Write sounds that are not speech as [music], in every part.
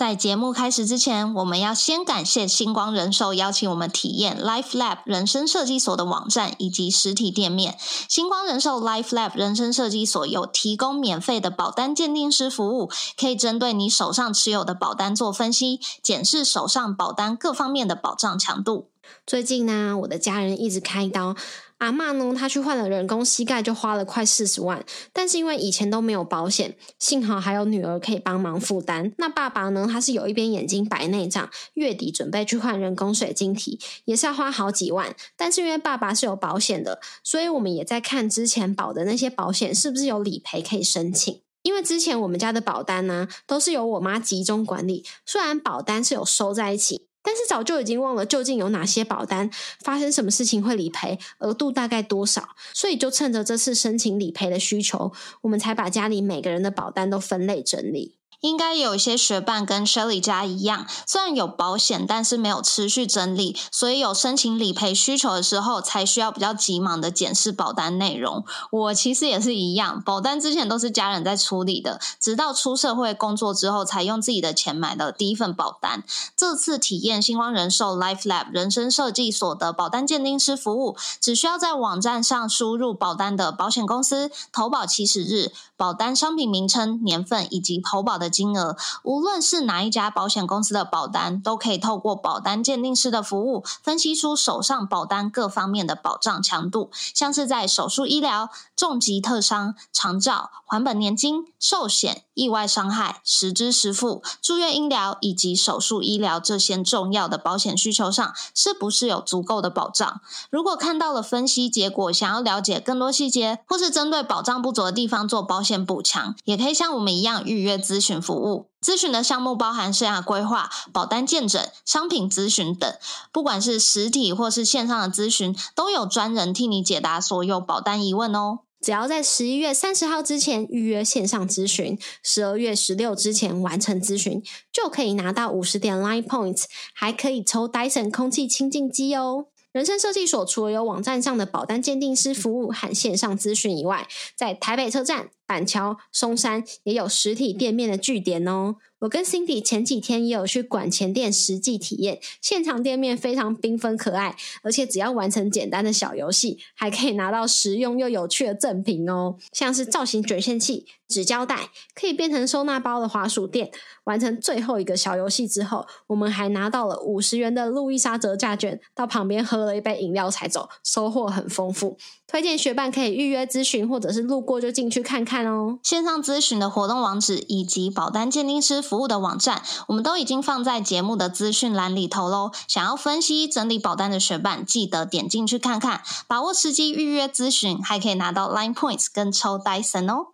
在节目开始之前，我们要先感谢星光人寿邀请我们体验 Life Lab 人生设计所的网站以及实体店面。星光人寿 Life Lab 人生设计所有提供免费的保单鉴定师服务，可以针对你手上持有的保单做分析，检视手上保单各方面的保障强度。最近呢，我的家人一直开刀。阿妈呢？她去换了人工膝盖，就花了快四十万。但是因为以前都没有保险，幸好还有女儿可以帮忙负担。那爸爸呢？他是有一边眼睛白内障，月底准备去换人工水晶体，也是要花好几万。但是因为爸爸是有保险的，所以我们也在看之前保的那些保险是不是有理赔可以申请。因为之前我们家的保单呢，都是由我妈集中管理，虽然保单是有收在一起。但是早就已经忘了究竟有哪些保单发生什么事情会理赔，额度大概多少，所以就趁着这次申请理赔的需求，我们才把家里每个人的保单都分类整理。应该有一些学伴跟 Shelly 家一样，虽然有保险，但是没有持续整理，所以有申请理赔需求的时候，才需要比较急忙的检视保单内容。我其实也是一样，保单之前都是家人在处理的，直到出社会工作之后，才用自己的钱买的第一份保单。这次体验星光人寿 Life Lab 人生设计所的保单鉴定师服务，只需要在网站上输入保单的保险公司、投保起始日、保单商品名称、年份以及投保的。金额，无论是哪一家保险公司的保单，都可以透过保单鉴定师的服务，分析出手上保单各方面的保障强度，像是在手术医疗、重疾特伤、长照、还本年金、寿险、意外伤害、实支实付、住院医疗以及手术医疗这些重要的保险需求上，是不是有足够的保障？如果看到了分析结果，想要了解更多细节，或是针对保障不足的地方做保险补强，也可以像我们一样预约咨询。服务咨询的项目包含生涯规划、保单鉴诊、商品咨询等，不管是实体或是线上的咨询，都有专人替你解答所有保单疑问哦。只要在十一月三十号之前预约线上咨询，十二月十六之前完成咨询，就可以拿到五十点 Line Points，还可以抽 Dyson 空气清净机哦。人生设计所除了有网站上的保单鉴定师服务和线上咨询以外，在台北车站。板桥、松山也有实体店面的据点哦。我跟 Cindy 前几天也有去管前店实际体验，现场店面非常缤纷可爱，而且只要完成简单的小游戏，还可以拿到实用又有趣的赠品哦，像是造型卷线器、纸胶带，可以变成收纳包的滑鼠垫。完成最后一个小游戏之后，我们还拿到了五十元的路易莎折价券，到旁边喝了一杯饮料才走，收获很丰富。推荐学伴可以预约咨询，或者是路过就进去看看哦。线上咨询的活动网址以及保单鉴定师服务的网站，我们都已经放在节目的资讯栏里头喽。想要分析整理保单的学伴，记得点进去看看，把握时机预约咨询，还可以拿到 Line Points 跟抽 Dyson 哦。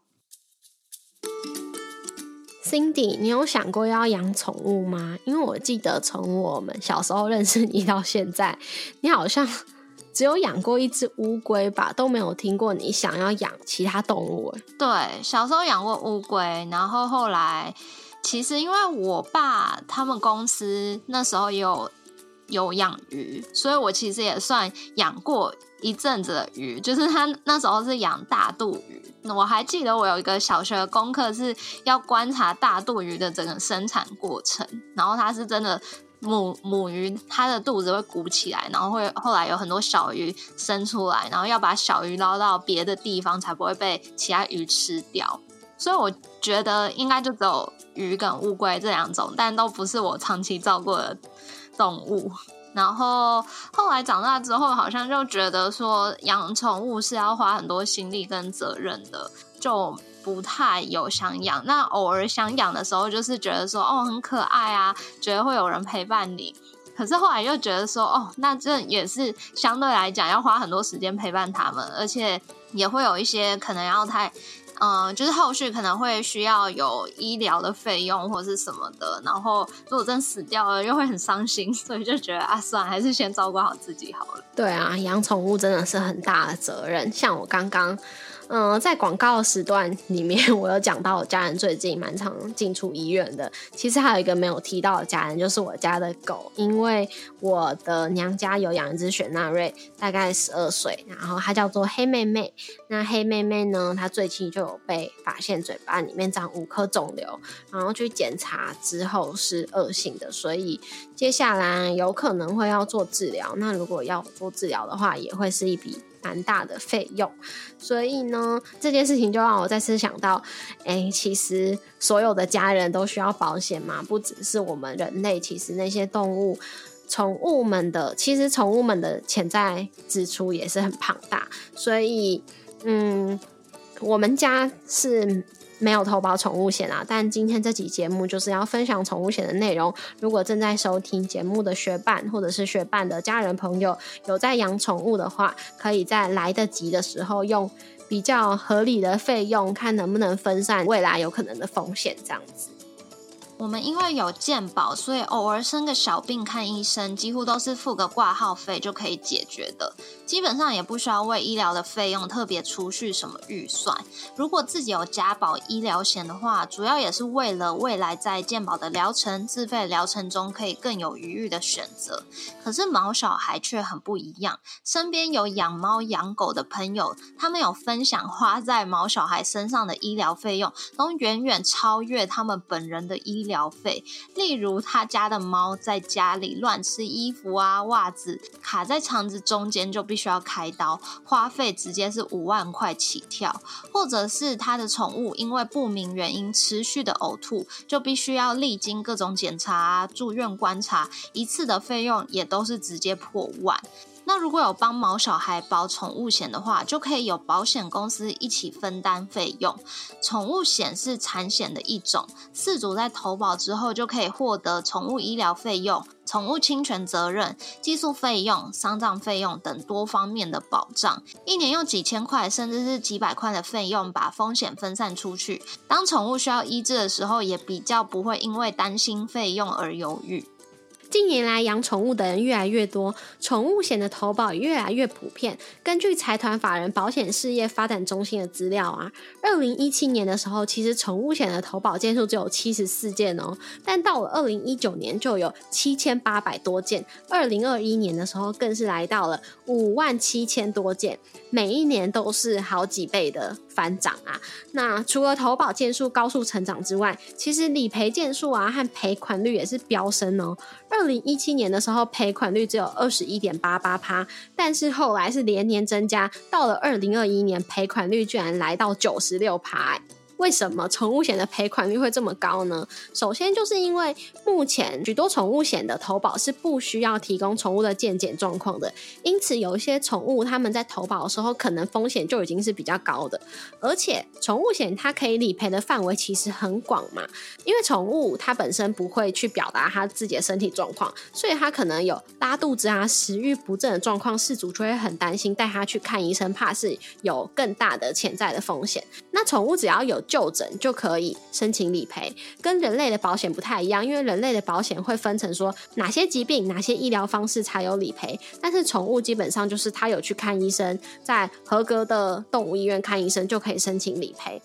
Cindy，你有想过要养宠物吗？因为我记得从我们小时候认识你到现在，你好像只有养过一只乌龟吧，都没有听过你想要养其他动物。对，小时候养过乌龟，然后后来。其实，因为我爸他们公司那时候有有养鱼，所以我其实也算养过一阵子的鱼。就是他那时候是养大肚鱼，我还记得我有一个小学的功课是要观察大肚鱼的整个生产过程。然后它是真的母母鱼，它的肚子会鼓起来，然后会后来有很多小鱼生出来，然后要把小鱼捞到别的地方，才不会被其他鱼吃掉。所以我觉得应该就只有。鱼跟乌龟这两种，但都不是我长期照顾的动物。然后后来长大之后，好像就觉得说养宠物是要花很多心力跟责任的，就不太有想养。那偶尔想养的时候，就是觉得说哦很可爱啊，觉得会有人陪伴你。可是后来又觉得说哦，那这也是相对来讲要花很多时间陪伴他们，而且也会有一些可能要太。嗯，就是后续可能会需要有医疗的费用或是什么的，然后如果真死掉了，又会很伤心，所以就觉得啊，算了，还是先照顾好自己好了。对啊，养宠物真的是很大的责任。像我刚刚嗯，在广告时段里面，[laughs] 我有讲到我家人最近蛮常进出医院的。其实还有一个没有提到的家人，就是我家的狗，因为我的娘家有养一只雪纳瑞，大概十二岁，然后它叫做黑妹妹。那黑妹妹呢，它最近就有被发现嘴巴里面长五颗肿瘤，然后去检查之后是恶性的，所以接下来有可能会要做治疗。那如果要做治疗的话，也会是一笔。蛮大的费用，所以呢，这件事情就让我再次想到，哎，其实所有的家人都需要保险嘛，不只是我们人类，其实那些动物、宠物们的，其实宠物们的潜在支出也是很庞大，所以，嗯，我们家是。没有投保宠物险啊，但今天这期节目就是要分享宠物险的内容。如果正在收听节目的学伴或者是学伴的家人朋友有在养宠物的话，可以在来得及的时候用比较合理的费用，看能不能分散未来有可能的风险，这样子。我们因为有健保，所以偶尔生个小病看医生，几乎都是付个挂号费就可以解决的。基本上也不需要为医疗的费用特别储蓄什么预算。如果自己有加保医疗险的话，主要也是为了未来在健保的疗程、自费疗程中可以更有余裕的选择。可是毛小孩却很不一样。身边有养猫养狗的朋友，他们有分享花在毛小孩身上的医疗费用，都远远超越他们本人的医。疗费，例如他家的猫在家里乱吃衣服啊、袜子，卡在肠子中间就必须要开刀，花费直接是五万块起跳；或者是他的宠物因为不明原因持续的呕吐，就必须要历经各种检查、住院观察，一次的费用也都是直接破万。那如果有帮毛小孩保宠物险的话，就可以有保险公司一起分担费用。宠物险是产险的一种，饲主在投保之后就可以获得宠物医疗费用、宠物侵权责任、寄宿费用、丧葬费用等多方面的保障。一年用几千块甚至是几百块的费用把风险分散出去，当宠物需要医治的时候，也比较不会因为担心费用而犹豫。近年来，养宠物的人越来越多，宠物险的投保也越来越普遍。根据财团法人保险事业发展中心的资料啊，二零一七年的时候，其实宠物险的投保件数只有七十四件哦，但到了二零一九年就有七千八百多件，二零二一年的时候更是来到了五万七千多件，每一年都是好几倍的翻涨啊。那除了投保件数高速成长之外，其实理赔件数啊和赔款率也是飙升哦。二零一七年的时候，赔款率只有二十一点八八趴，但是后来是连年增加，到了二零二一年，赔款率居然来到九十六趴。为什么宠物险的赔款率会这么高呢？首先就是因为目前许多宠物险的投保是不需要提供宠物的健检状况的，因此有一些宠物他们在投保的时候，可能风险就已经是比较高的。而且宠物险它可以理赔的范围其实很广嘛，因为宠物它本身不会去表达它自己的身体状况，所以它可能有拉肚子啊、食欲不振的状况，事主就会很担心带它去看医生，怕是有更大的潜在的风险。那宠物只要有就诊就可以申请理赔，跟人类的保险不太一样，因为人类的保险会分成说哪些疾病、哪些医疗方式才有理赔，但是宠物基本上就是它有去看医生，在合格的动物医院看医生就可以申请理赔。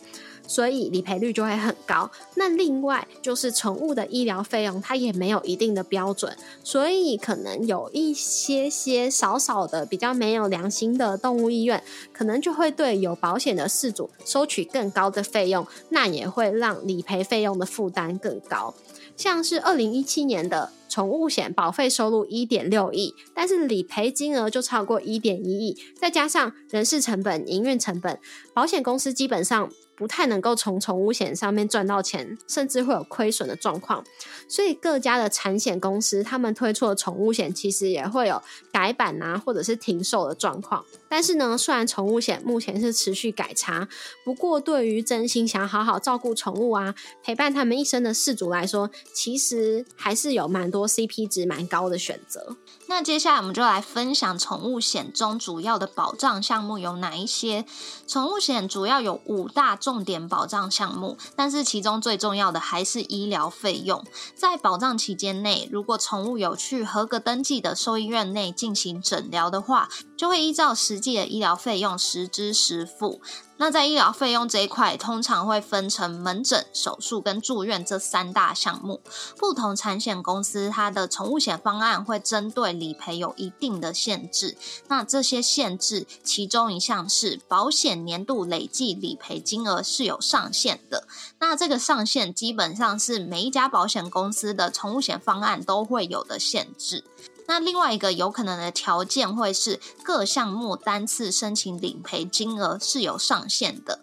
所以理赔率就会很高。那另外就是宠物的医疗费用，它也没有一定的标准，所以可能有一些些少少的比较没有良心的动物医院，可能就会对有保险的饲主收取更高的费用，那也会让理赔费用的负担更高。像是二零一七年的宠物险保费收入一点六亿，但是理赔金额就超过一点一亿，再加上人事成本、营运成本，保险公司基本上。不太能够从宠物险上面赚到钱，甚至会有亏损的状况。所以各家的产险公司，他们推出的宠物险其实也会有改版啊，或者是停售的状况。但是呢，虽然宠物险目前是持续改差，不过对于真心想好好照顾宠物啊，陪伴他们一生的饲主来说，其实还是有蛮多 CP 值蛮高的选择。那接下来我们就来分享宠物险中主要的保障项目有哪一些。宠物险主要有五大重点保障项目，但是其中最重要的还是医疗费用。在保障期间内，如果宠物有去合格登记的兽医院内进行诊疗的话，就会依照实际的医疗费用实支实付。那在医疗费用这一块，通常会分成门诊、手术跟住院这三大项目。不同产险公司它的宠物险方案会针对理赔有一定的限制。那这些限制，其中一项是保险年度累计理赔金额是有上限的。那这个上限基本上是每一家保险公司的宠物险方案都会有的限制。那另外一个有可能的条件会是各项目单次申请理赔金额是有上限的。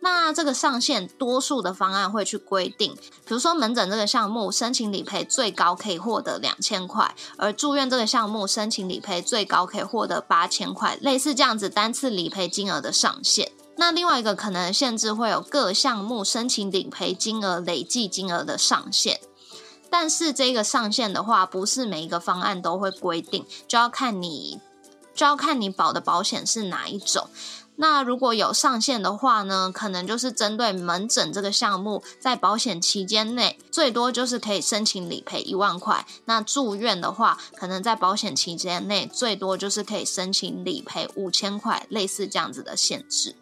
那这个上限，多数的方案会去规定，比如说门诊这个项目申请理赔最高可以获得两千块，而住院这个项目申请理赔最高可以获得八千块，类似这样子单次理赔金额的上限。那另外一个可能限制会有各项目申请理赔金额累计金额的上限。但是这个上限的话，不是每一个方案都会规定，就要看你就要看你保的保险是哪一种。那如果有上限的话呢，可能就是针对门诊这个项目，在保险期间内最多就是可以申请理赔一万块。那住院的话，可能在保险期间内最多就是可以申请理赔五千块，类似这样子的限制。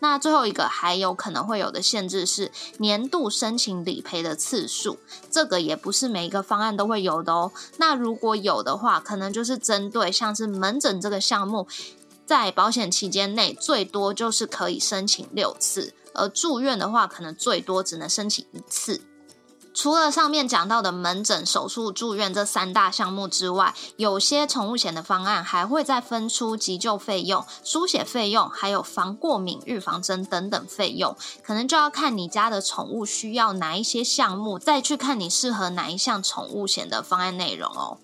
那最后一个还有可能会有的限制是年度申请理赔的次数，这个也不是每一个方案都会有的哦。那如果有的话，可能就是针对像是门诊这个项目，在保险期间内最多就是可以申请六次，而住院的话，可能最多只能申请一次。除了上面讲到的门诊、手术、住院这三大项目之外，有些宠物险的方案还会再分出急救费用、输血费用，还有防过敏、预防针等等费用，可能就要看你家的宠物需要哪一些项目，再去看你适合哪一项宠物险的方案内容哦。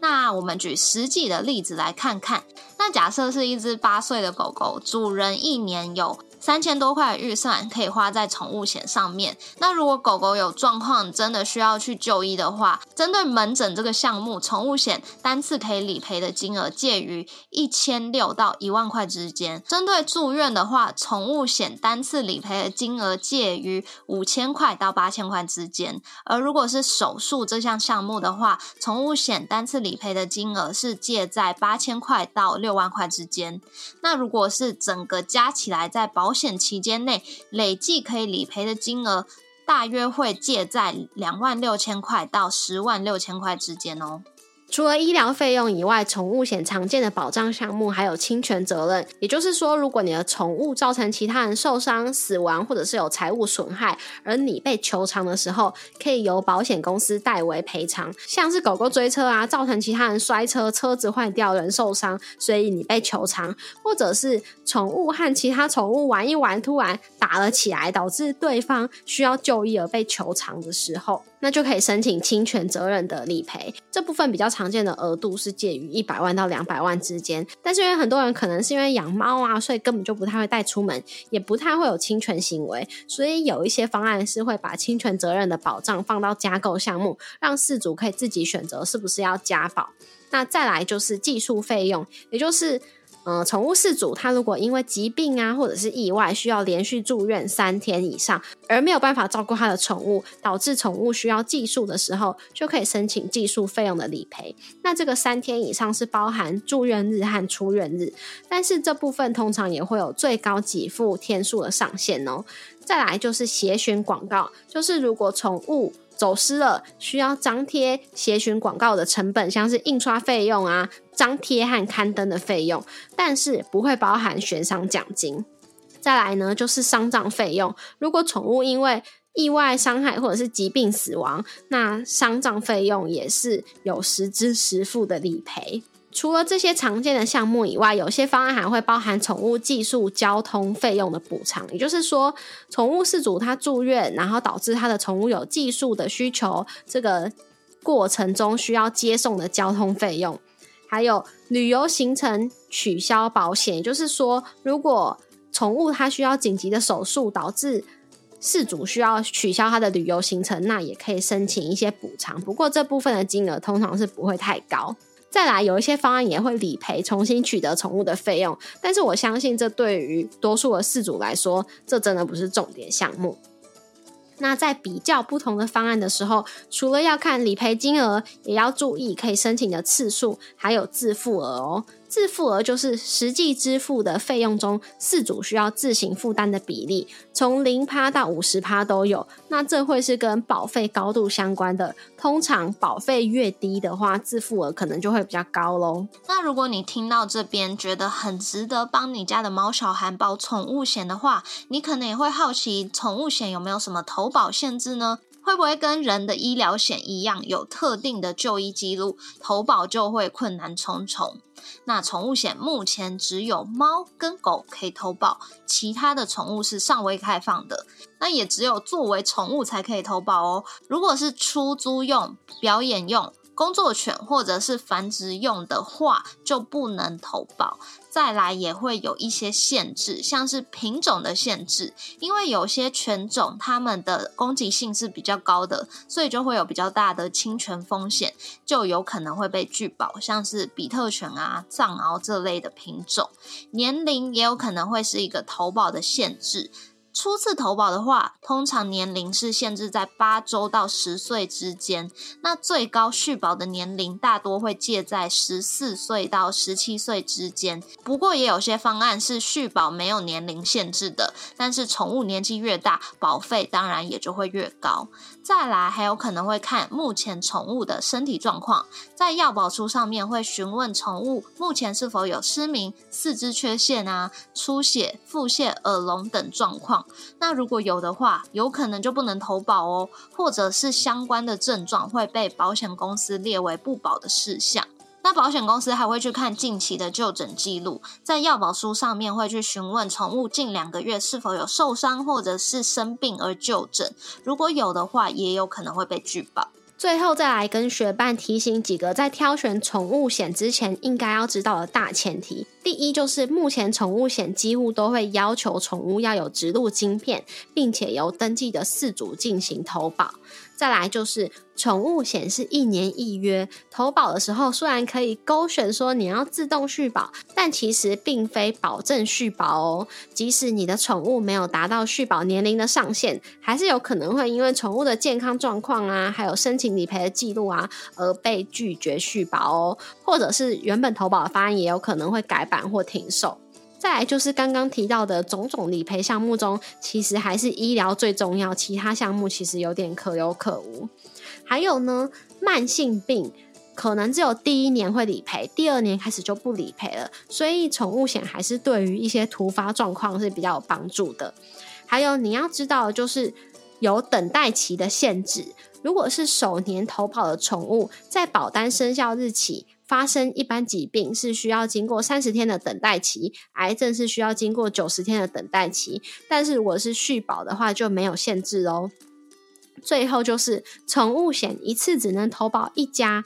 那我们举实际的例子来看看，那假设是一只八岁的狗狗，主人一年有。三千多块的预算可以花在宠物险上面。那如果狗狗有状况，真的需要去就医的话，针对门诊这个项目，宠物险单次可以理赔的金额介于一千六到一万块之间。针对住院的话，宠物险单次理赔的金额介于五千块到八千块之间。而如果是手术这项项目的话，宠物险单次理赔的金额是介在八千块到六万块之间。那如果是整个加起来在保保险期间内累计可以理赔的金额，大约会借在两万六千块到十万六千块之间哦。除了医疗费用以外，宠物险常见的保障项目还有侵权责任。也就是说，如果你的宠物造成其他人受伤、死亡，或者是有财物损害，而你被求偿的时候，可以由保险公司代为赔偿。像是狗狗追车啊，造成其他人摔车，车子坏掉，人受伤，所以你被求偿；或者是宠物和其他宠物玩一玩，突然打了起来，导致对方需要就医而被求偿的时候。那就可以申请侵权责任的理赔，这部分比较常见的额度是介于一百万到两百万之间。但是因为很多人可能是因为养猫啊，所以根本就不太会带出门，也不太会有侵权行为，所以有一些方案是会把侵权责任的保障放到加购项目，让事主可以自己选择是不是要加保。那再来就是技术费用，也就是。嗯，宠物饲主他如果因为疾病啊，或者是意外需要连续住院三天以上，而没有办法照顾他的宠物，导致宠物需要寄宿的时候，就可以申请寄宿费用的理赔。那这个三天以上是包含住院日和出院日，但是这部分通常也会有最高给付天数的上限哦。再来就是协寻广告，就是如果宠物。走失了，需要张贴协寻广告的成本，像是印刷费用啊、张贴和刊登的费用，但是不会包含悬赏奖金。再来呢，就是丧葬费用，如果宠物因为意外伤害或者是疾病死亡，那丧葬费用也是有实支实付的理赔。除了这些常见的项目以外，有些方案还会包含宠物寄宿交通费用的补偿。也就是说，宠物饲主他住院，然后导致他的宠物有寄宿的需求，这个过程中需要接送的交通费用，还有旅游行程取消保险。也就是说，如果宠物它需要紧急的手术，导致事主需要取消他的旅游行程，那也可以申请一些补偿。不过这部分的金额通常是不会太高。再来，有一些方案也会理赔重新取得宠物的费用，但是我相信这对于多数的饲主来说，这真的不是重点项目。那在比较不同的方案的时候，除了要看理赔金额，也要注意可以申请的次数，还有自付额哦。自付额就是实际支付的费用中，饲主需要自行负担的比例，从零趴到五十趴都有。那这会是跟保费高度相关的。通常保费越低的话，自付额可能就会比较高喽。那如果你听到这边觉得很值得帮你家的猫小孩保宠物险的话，你可能也会好奇，宠物险有没有什么投保限制呢？会不会跟人的医疗险一样，有特定的就医记录，投保就会困难重重？那宠物险目前只有猫跟狗可以投保，其他的宠物是尚未开放的。那也只有作为宠物才可以投保哦。如果是出租用、表演用。工作犬或者是繁殖用的话，就不能投保。再来也会有一些限制，像是品种的限制，因为有些犬种它们的攻击性是比较高的，所以就会有比较大的侵权风险，就有可能会被拒保。像是比特犬啊、藏獒这类的品种，年龄也有可能会是一个投保的限制。初次投保的话，通常年龄是限制在八周到十岁之间。那最高续保的年龄大多会介在十四岁到十七岁之间。不过也有些方案是续保没有年龄限制的，但是宠物年纪越大，保费当然也就会越高。再来还有可能会看目前宠物的身体状况，在药保书上面会询问宠物目前是否有失明、四肢缺陷啊、出血、腹泻、耳聋等状况。那如果有的话，有可能就不能投保哦，或者是相关的症状会被保险公司列为不保的事项。那保险公司还会去看近期的就诊记录，在要保书上面会去询问宠物近两个月是否有受伤或者是生病而就诊，如果有的话，也有可能会被拒保。最后再来跟学伴提醒几个在挑选宠物险之前应该要知道的大前提。第一就是目前宠物险几乎都会要求宠物要有植入晶片，并且由登记的饲主进行投保。再来就是宠物险是一年一约，投保的时候虽然可以勾选说你要自动续保，但其实并非保证续保哦。即使你的宠物没有达到续保年龄的上限，还是有可能会因为宠物的健康状况啊，还有申请理赔的记录啊，而被拒绝续保哦。或者是原本投保的方案也有可能会改版或停售。再来就是刚刚提到的种种理赔项目中，其实还是医疗最重要，其他项目其实有点可有可无。还有呢，慢性病可能只有第一年会理赔，第二年开始就不理赔了。所以宠物险还是对于一些突发状况是比较有帮助的。还有你要知道，就是有等待期的限制。如果是首年投保的宠物，在保单生效日起。发生一般疾病是需要经过三十天的等待期，癌症是需要经过九十天的等待期。但是如果是续保的话就没有限制哦。最后就是宠物险一次只能投保一家，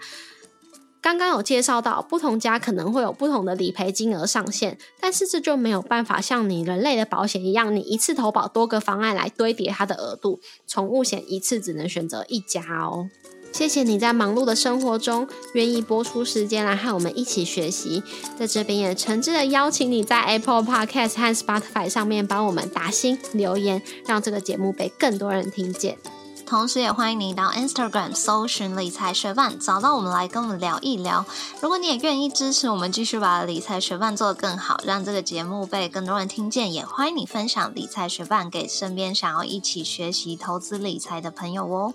刚刚有介绍到不同家可能会有不同的理赔金额上限，但是这就没有办法像你人类的保险一样，你一次投保多个方案来堆叠它的额度。宠物险一次只能选择一家哦。谢谢你在忙碌的生活中愿意播出时间来和我们一起学习，在这边也诚挚的邀请你在 Apple Podcast 和 Spotify 上面帮我们打星留言，让这个节目被更多人听见。同时，也欢迎你到 Instagram 搜寻理财学伴，找到我们来跟我们聊一聊。如果你也愿意支持我们，继续把理财学伴做得更好，让这个节目被更多人听见，也欢迎你分享理财学伴给身边想要一起学习投资理财的朋友哦。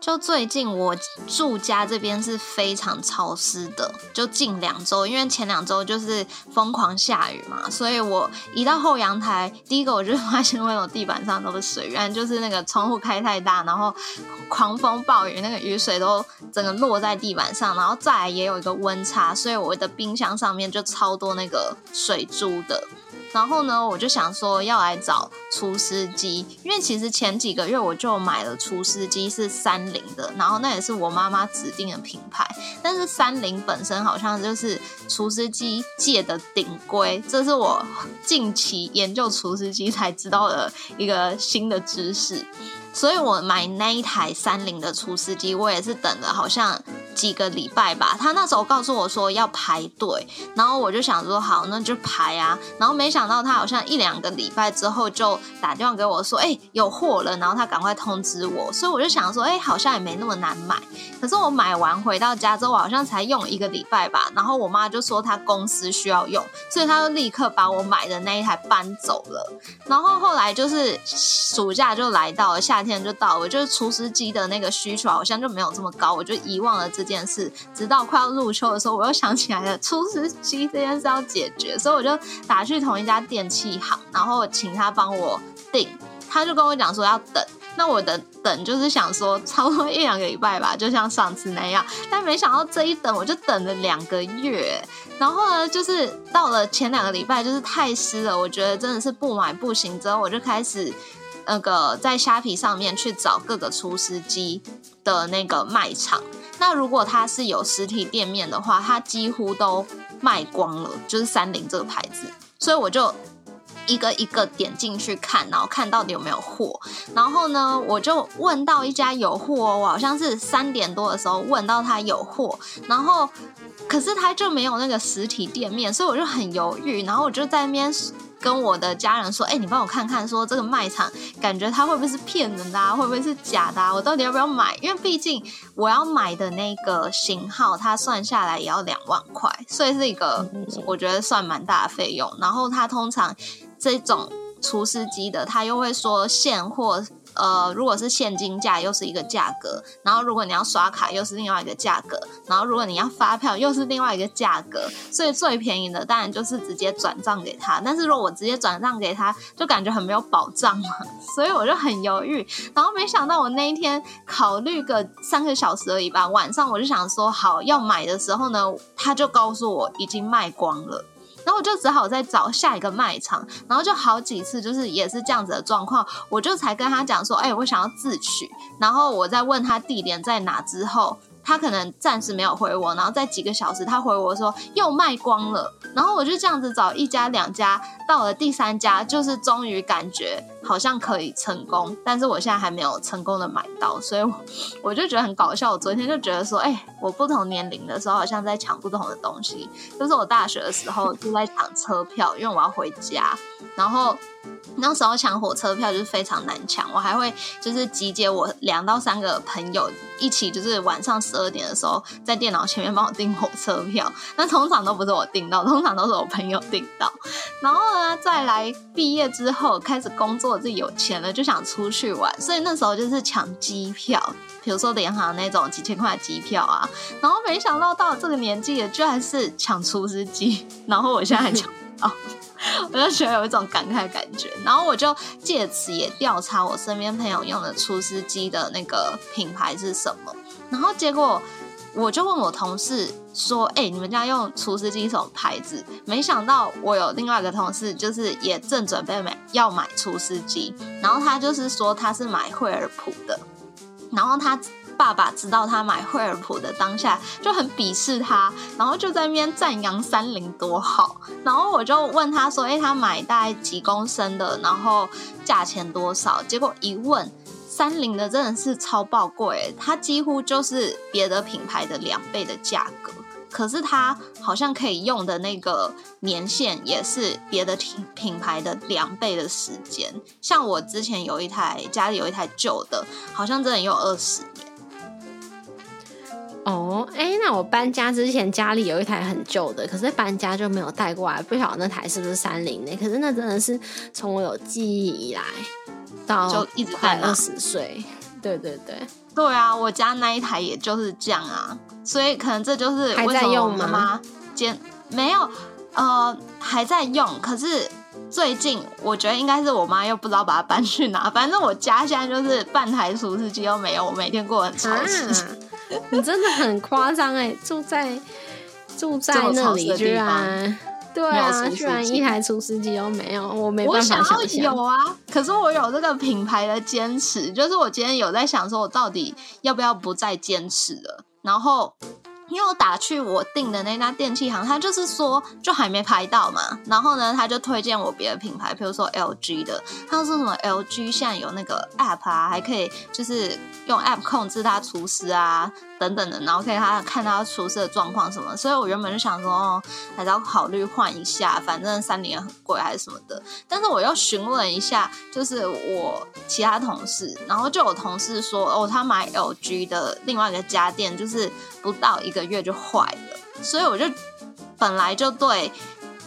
就最近我住家这边是非常潮湿的，就近两周，因为前两周就是疯狂下雨嘛，所以我一到后阳台，第一个我就 [laughs] 发现为什么地板上都是水，原来就是那个窗户开太大，然后狂风暴雨，那个雨水都整个落在地板上，然后再也有一个温差，所以我的冰箱上面就超多那个水珠的。然后呢，我就想说要来找厨师机，因为其实前几个月我就买了厨师机，是三菱的，然后那也是我妈妈指定的品牌。但是三菱本身好像就是厨师机界的顶规，这是我近期研究厨师机才知道的一个新的知识。所以我买那一台三菱的厨师机，我也是等了好像几个礼拜吧。他那时候告诉我说要排队，然后我就想说好，那就排啊。然后没想到他好像一两个礼拜之后就打电话给我说，哎，有货了，然后他赶快通知我。所以我就想说，哎，好像也没那么难买。可是我买完回到家之后，我好像才用一个礼拜吧。然后我妈就说她公司需要用，所以她就立刻把我买的那一台搬走了。然后后来就是暑假就来到了，夏天天就到了，就是厨师机的那个需求好像就没有这么高，我就遗忘了这件事。直到快要入秋的时候，我又想起来了厨师机这件事要解决，所以我就打去同一家电器行，然后请他帮我订。他就跟我讲说要等，那我的等就是想说差不多一两个礼拜吧，就像上次那样。但没想到这一等我就等了两个月，然后呢，就是到了前两个礼拜就是太湿了，我觉得真的是不买不行。之后我就开始那个在虾皮上面去找各个厨师机的那个卖场。那如果它是有实体店面的话，它几乎都卖光了，就是三菱这个牌子，所以我就。一个一个点进去看，然后看到底有没有货。然后呢，我就问到一家有货，我好像是三点多的时候问到他有货，然后可是他就没有那个实体店面，所以我就很犹豫。然后我就在那边跟我的家人说：“哎，你帮我看看，说这个卖场感觉它会不会是骗人的，啊会不会是假的？啊我到底要不要买？因为毕竟我要买的那个型号，它算下来也要两万块，所以是一个我觉得算蛮大的费用。然后它通常。这种厨师机的，他又会说现货，呃，如果是现金价又是一个价格，然后如果你要刷卡又是另外一个价格，然后如果你要发票又是另外一个价格，所以最便宜的当然就是直接转账给他。但是如果我直接转账给他，就感觉很没有保障嘛，[laughs] 所以我就很犹豫。然后没想到我那一天考虑个三个小时而已吧，晚上 [laughs] 我就想说好要买的时候呢，他就告诉我已经卖光了。然后我就只好再找下一个卖场，然后就好几次就是也是这样子的状况，我就才跟他讲说，哎，我想要自取，然后我再问他地点在哪之后。他可能暂时没有回我，然后在几个小时他回我说又卖光了，然后我就这样子找一家两家，到了第三家就是终于感觉好像可以成功，但是我现在还没有成功的买到，所以我就觉得很搞笑。我昨天就觉得说，哎，我不同年龄的时候好像在抢不同的东西，就是我大学的时候就在抢车票，因为我要回家，然后。那时候抢火车票就是非常难抢，我还会就是集结我两到三个朋友一起，就是晚上十二点的时候在电脑前面帮我订火车票。那通常都不是我订到，通常都是我朋友订到。然后呢，再来毕业之后开始工作，自己有钱了就想出去玩，所以那时候就是抢机票，比如说联航那种几千块的机票啊。然后没想到到这个年纪了，居然是抢厨师机，然后我现在还抢不到。我就觉得有一种感慨感觉，然后我就借此也调查我身边朋友用的厨师机的那个品牌是什么，然后结果我就问我同事说：“哎，你们家用厨师机什么牌子？”没想到我有另外一个同事，就是也正准备买要买厨师机，然后他就是说他是买惠而浦的，然后他。爸爸知道他买惠而浦的当下就很鄙视他，然后就在那边赞扬三菱多好。然后我就问他说：“哎，他买大概几公升的？然后价钱多少？”结果一问，三菱的真的是超爆贵，它几乎就是别的品牌的两倍的价格。可是它好像可以用的那个年限也是别的品品牌的两倍的时间。像我之前有一台家里有一台旧的，好像真的有二十。哦，哎，那我搬家之前家里有一台很旧的，可是搬家就没有带过来，不晓得那台是不是三菱的。可是那真的是从我有记忆以来到就一直快二十岁，对对对，对啊，我家那一台也就是这样啊，所以可能这就是还在用吗？兼没有，呃，还在用，可是最近我觉得应该是我妈又不知道把它搬去哪，反正我家现在就是半台除湿机都没有，我每天过得很潮湿。[laughs] 你真的很夸张哎！住在住在那里居然对啊，居然一台除湿机都没有，我没办法想象。有啊，可是我有这个品牌的坚持，就是我今天有在想，说我到底要不要不再坚持了，然后。因为我打去我订的那家电器行，他就是说就还没拍到嘛，然后呢，他就推荐我别的品牌，比如说 LG 的，他说什么 LG 现在有那个 App 啊，还可以就是用 App 控制它厨师啊。等等的，然后可以他看他出事的状况什么，所以我原本就想说，哦，还是要考虑换一下，反正三年很贵还是什么的。但是我又询问一下，就是我其他同事，然后就有同事说，哦，他买 LG 的另外一个家电，就是不到一个月就坏了。所以我就本来就对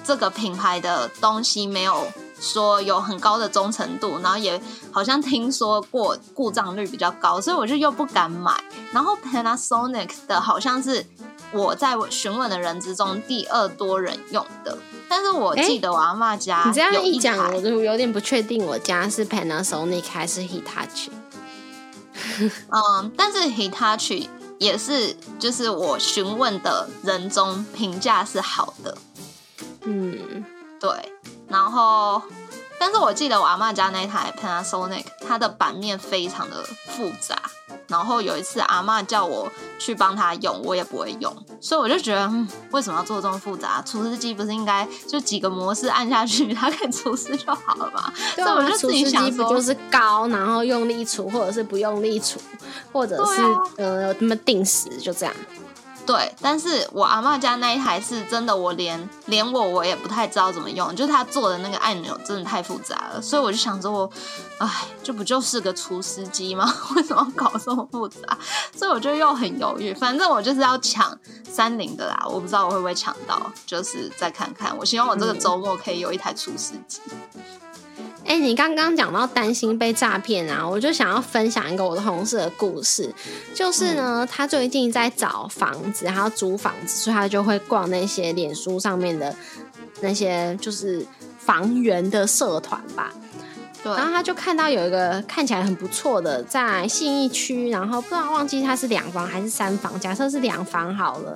这个品牌的东西没有。说有很高的忠诚度，然后也好像听说过故障率比较高，所以我就又不敢买。然后 Panasonic 的好像是我在询问的人之中第二多人用的，但是我记得我阿妈家你这样一讲，我就有点不确定我家是 Panasonic 还是 Hitachi。[laughs] 嗯，但是 Hitachi 也是就是我询问的人中评价是好的。嗯，对。然后，但是我记得我阿妈家那台 Panasonic，它的版面非常的复杂。然后有一次阿妈叫我去帮她用，我也不会用，所以我就觉得，嗯，为什么要做这么复杂？除湿机不是应该就几个模式按下去，它可以除湿就好了嘛？[laughs] 所以我就自己想说，就是高，然后用力除，或者是不用力除，或者是呃，那么定时就这样。对，但是我阿妈家那一台是真的，我连连我我也不太知道怎么用，就是他做的那个按钮真的太复杂了，所以我就想着我，哎，这不就是个厨师机吗？[laughs] 为什么搞这么复杂？所以我就又很犹豫。反正我就是要抢三菱的啦，我不知道我会不会抢到，就是再看看。我希望我这个周末可以有一台厨师机。哎，你刚刚讲到担心被诈骗啊，我就想要分享一个我的同事的故事。就是呢，他最近在找房子，然后租房子，所以他就会逛那些脸书上面的那些就是房源的社团吧。对。然后他就看到有一个看起来很不错的，在信义区，然后不知道忘记他是两房还是三房，假设是两房好了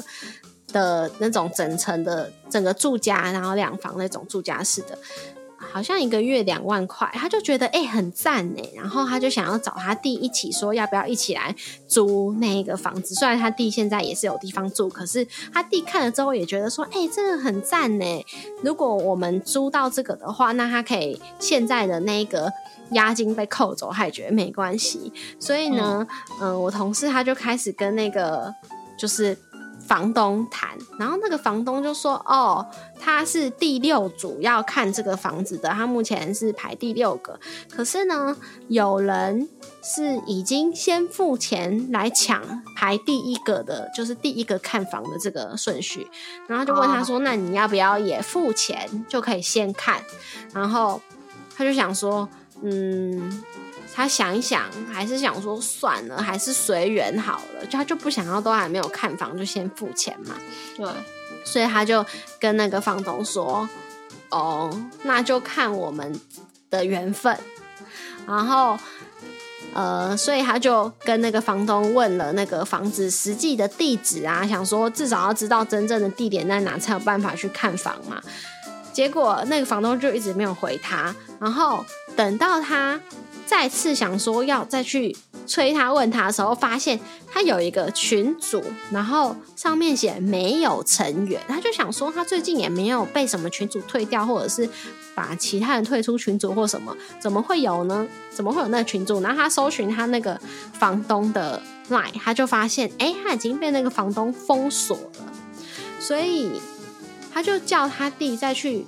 的那种整层的整个住家，然后两房那种住家式的。好像一个月两万块，他就觉得哎很赞哎，然后他就想要找他弟一起说要不要一起来租那个房子。虽然他弟现在也是有地方住，可是他弟看了之后也觉得说哎这个很赞呢。如果我们租到这个的话，那他可以现在的那个押金被扣走，他也觉得没关系。所以呢，嗯，我同事他就开始跟那个就是。房东谈，然后那个房东就说：“哦，他是第六组要看这个房子的，他目前是排第六个。可是呢，有人是已经先付钱来抢排第一个的，就是第一个看房的这个顺序。然后就问他说：‘那你要不要也付钱就可以先看？’然后他就想说：‘嗯。’他想一想，还是想说算了，还是随缘好了。就他就不想要，都还没有看房就先付钱嘛。对，所以他就跟那个房东说：“哦，那就看我们的缘分。”然后，呃，所以他就跟那个房东问了那个房子实际的地址啊，想说至少要知道真正的地点在哪，才有办法去看房嘛。结果那个房东就一直没有回他，然后等到他。再次想说要再去催他问他的时候，发现他有一个群组，然后上面写没有成员，他就想说他最近也没有被什么群组退掉，或者是把其他人退出群组或什么，怎么会有呢？怎么会有那个群组？然后他搜寻他那个房东的 line，他就发现哎，他已经被那个房东封锁了，所以他就叫他弟再去。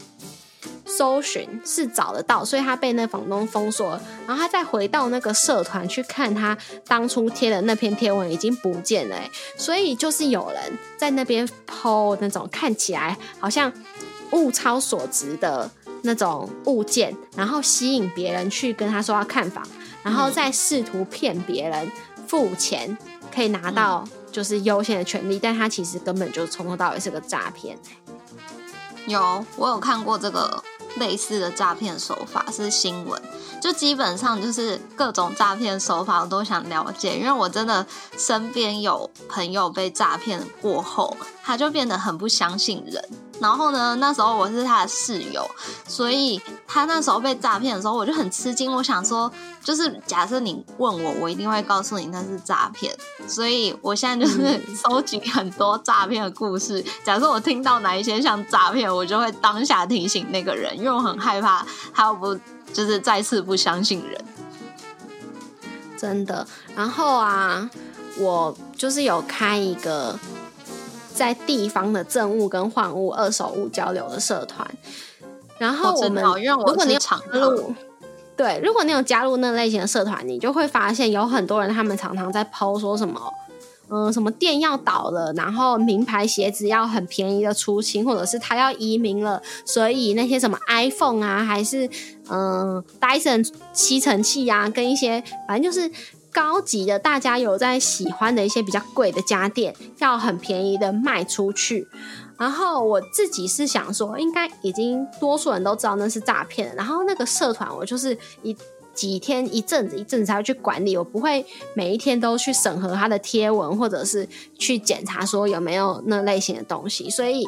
搜寻是找得到，所以他被那房东封锁，然后他再回到那个社团去看他当初贴的那篇贴文已经不见了，所以就是有人在那边抛那种看起来好像物超所值的那种物件，然后吸引别人去跟他说要看房，然后再试图骗别人付钱可以拿到就是优先的权利，但他其实根本就从头到尾是个诈骗。有，我有看过这个类似的诈骗手法，是新闻。就基本上就是各种诈骗手法，我都想了解，因为我真的身边有朋友被诈骗过后，他就变得很不相信人。然后呢，那时候我是他的室友，所以他那时候被诈骗的时候，我就很吃惊。我想说，就是假设你问我，我一定会告诉你那是诈骗。所以我现在就是收集很多诈骗的故事。[laughs] 假设我听到哪一些像诈骗，我就会当下提醒那个人，因为我很害怕他要不就是再次不相信人。真的。然后啊，我就是有开一个。在地方的政务跟换物、二手物交流的社团，然后我们如果你有加入，对，如果你有加入那类型的社团，你就会发现有很多人，他们常常在抛说什么，嗯，什么店要倒了，然后名牌鞋子要很便宜的出清，或者是他要移民了，所以那些什么 iPhone 啊，还是嗯 Dyson 吸尘器啊，跟一些反正就是。高级的，大家有在喜欢的一些比较贵的家电，要很便宜的卖出去。然后我自己是想说，应该已经多数人都知道那是诈骗。然后那个社团，我就是一几天一阵子一阵子才会去管理，我不会每一天都去审核他的贴文，或者是去检查说有没有那类型的东西。所以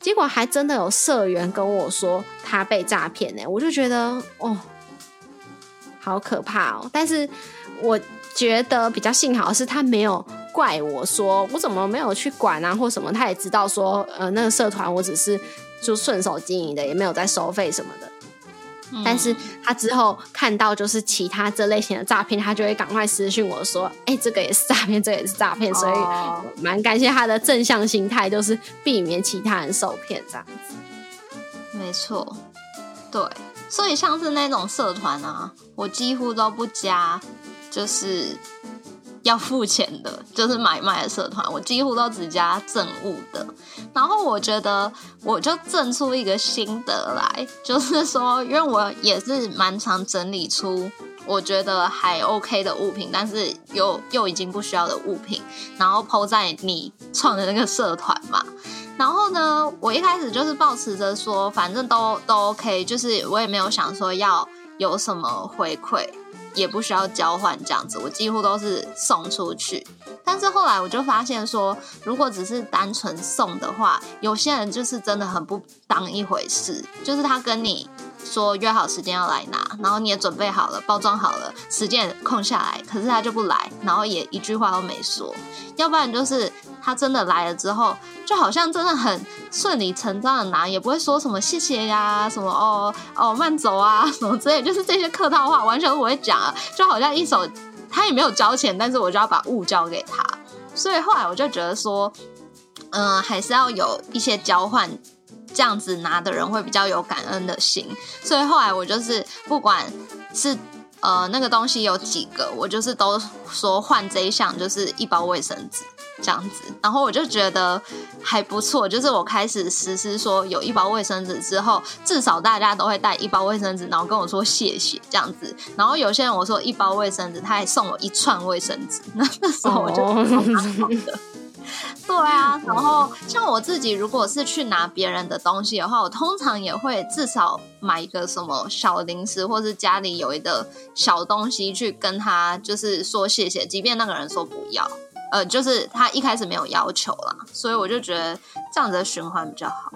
结果还真的有社员跟我说他被诈骗呢，我就觉得哦，好可怕哦！但是。我觉得比较幸好的是，他没有怪我说我怎么没有去管啊，或什么。他也知道说，呃，那个社团我只是就顺手经营的，也没有在收费什么的。但是他之后看到就是其他这类型的诈骗，他就会赶快私讯我说：“哎，这个也是诈骗，这个也是诈骗。”所以蛮感谢他的正向心态，就是避免其他人受骗这样子。没错，对，所以像是那种社团啊，我几乎都不加。就是要付钱的，就是买卖的社团，我几乎都只加正物的。然后我觉得，我就挣出一个心得来，就是说，因为我也是蛮常整理出我觉得还 OK 的物品，但是又又已经不需要的物品，然后抛在你创的那个社团嘛。然后呢，我一开始就是抱持着说，反正都都 OK，就是我也没有想说要有什么回馈。也不需要交换这样子，我几乎都是送出去。但是后来我就发现说，如果只是单纯送的话，有些人就是真的很不当一回事，就是他跟你。说约好时间要来拿，然后你也准备好了，包装好了，时间空下来，可是他就不来，然后也一句话都没说。要不然就是他真的来了之后，就好像真的很顺理成章的拿，也不会说什么谢谢呀，什么哦哦慢走啊 [laughs] 什么之类，就是这些客套话完全不会讲啊，就好像一手他也没有交钱，但是我就要把物交给他。所以后来我就觉得说，嗯，还是要有一些交换。这样子拿的人会比较有感恩的心，所以后来我就是不管是呃那个东西有几个，我就是都说换这一项就是一包卫生纸这样子，然后我就觉得还不错，就是我开始实施说有一包卫生纸之后，至少大家都会带一包卫生纸，然后跟我说谢谢这样子，然后有些人我说一包卫生纸，他还送我一串卫生纸，那 [laughs] 那时候我就蛮好的。对啊，然后像我自己，如果是去拿别人的东西的话，我通常也会至少买一个什么小零食，或是家里有一个小东西去跟他就是说谢谢，即便那个人说不要，呃，就是他一开始没有要求啦，所以我就觉得这样子的循环比较好。